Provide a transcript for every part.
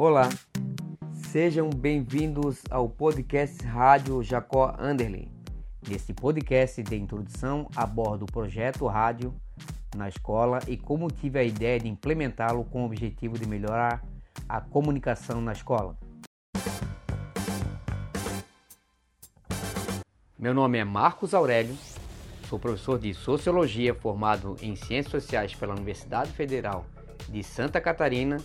Olá, sejam bem-vindos ao podcast Rádio Jacó Anderlin. Nesse podcast de introdução abordo o projeto Rádio na escola e como tive a ideia de implementá-lo com o objetivo de melhorar a comunicação na escola. Meu nome é Marcos Aurélio, sou professor de Sociologia formado em Ciências Sociais pela Universidade Federal de Santa Catarina,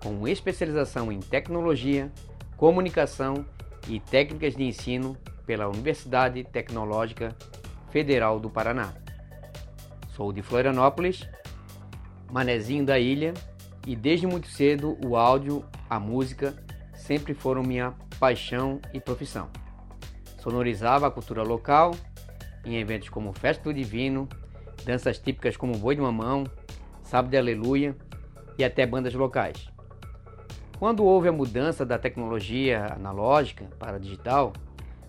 com especialização em Tecnologia, Comunicação e Técnicas de Ensino pela Universidade Tecnológica Federal do Paraná. Sou de Florianópolis, manezinho da ilha, e desde muito cedo o áudio, a música sempre foram minha paixão e profissão. Sonorizava a cultura local em eventos como Festa do Divino, danças típicas como Boi de Mamão, Sábado de Aleluia e até bandas locais. Quando houve a mudança da tecnologia analógica para digital,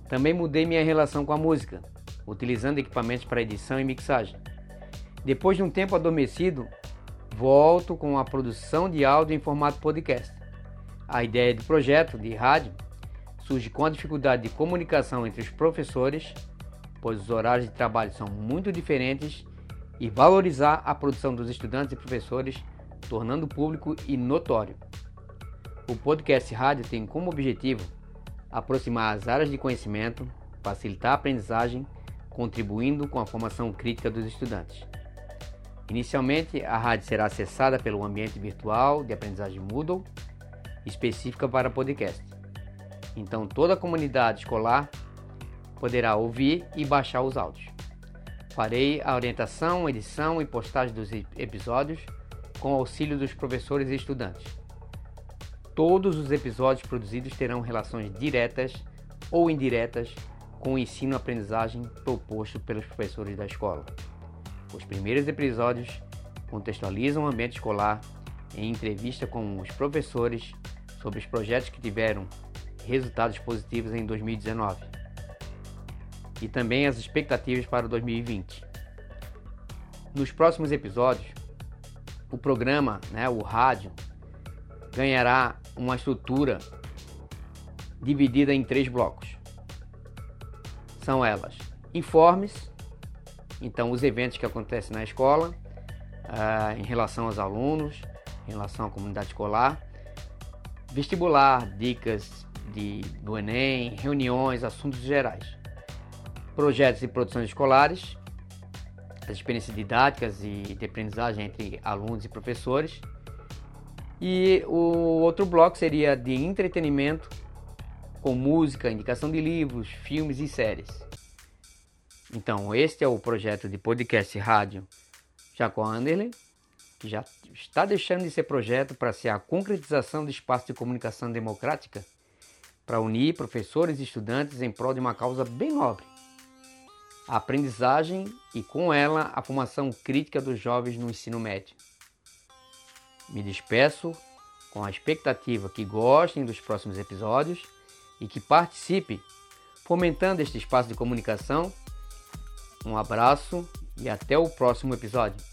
também mudei minha relação com a música, utilizando equipamentos para edição e mixagem. Depois de um tempo adormecido, volto com a produção de áudio em formato podcast. A ideia do projeto de rádio surge com a dificuldade de comunicação entre os professores, pois os horários de trabalho são muito diferentes, e valorizar a produção dos estudantes e professores, tornando público e notório. O podcast rádio tem como objetivo aproximar as áreas de conhecimento, facilitar a aprendizagem, contribuindo com a formação crítica dos estudantes. Inicialmente, a rádio será acessada pelo ambiente virtual de aprendizagem Moodle, específica para podcast. Então, toda a comunidade escolar poderá ouvir e baixar os áudios. Farei a orientação, edição e postagem dos episódios com auxílio dos professores e estudantes. Todos os episódios produzidos terão relações diretas ou indiretas com o ensino-aprendizagem proposto pelos professores da escola. Os primeiros episódios contextualizam o ambiente escolar em entrevista com os professores sobre os projetos que tiveram resultados positivos em 2019 e também as expectativas para 2020. Nos próximos episódios, o programa, né, o rádio, ganhará uma estrutura dividida em três blocos. São elas: informes, então, os eventos que acontecem na escola, uh, em relação aos alunos, em relação à comunidade escolar, vestibular, dicas de, do Enem, reuniões, assuntos gerais, projetos e produções escolares, as experiências didáticas e de aprendizagem entre alunos e professores. E o outro bloco seria de entretenimento, com música, indicação de livros, filmes e séries. Então, este é o projeto de podcast rádio Jacó Anderley, que já está deixando de ser projeto para ser a concretização do espaço de comunicação democrática para unir professores e estudantes em prol de uma causa bem nobre. A aprendizagem e, com ela, a formação crítica dos jovens no ensino médio. Me despeço com a expectativa que gostem dos próximos episódios e que participe, fomentando este espaço de comunicação um abraço e até o próximo episódio.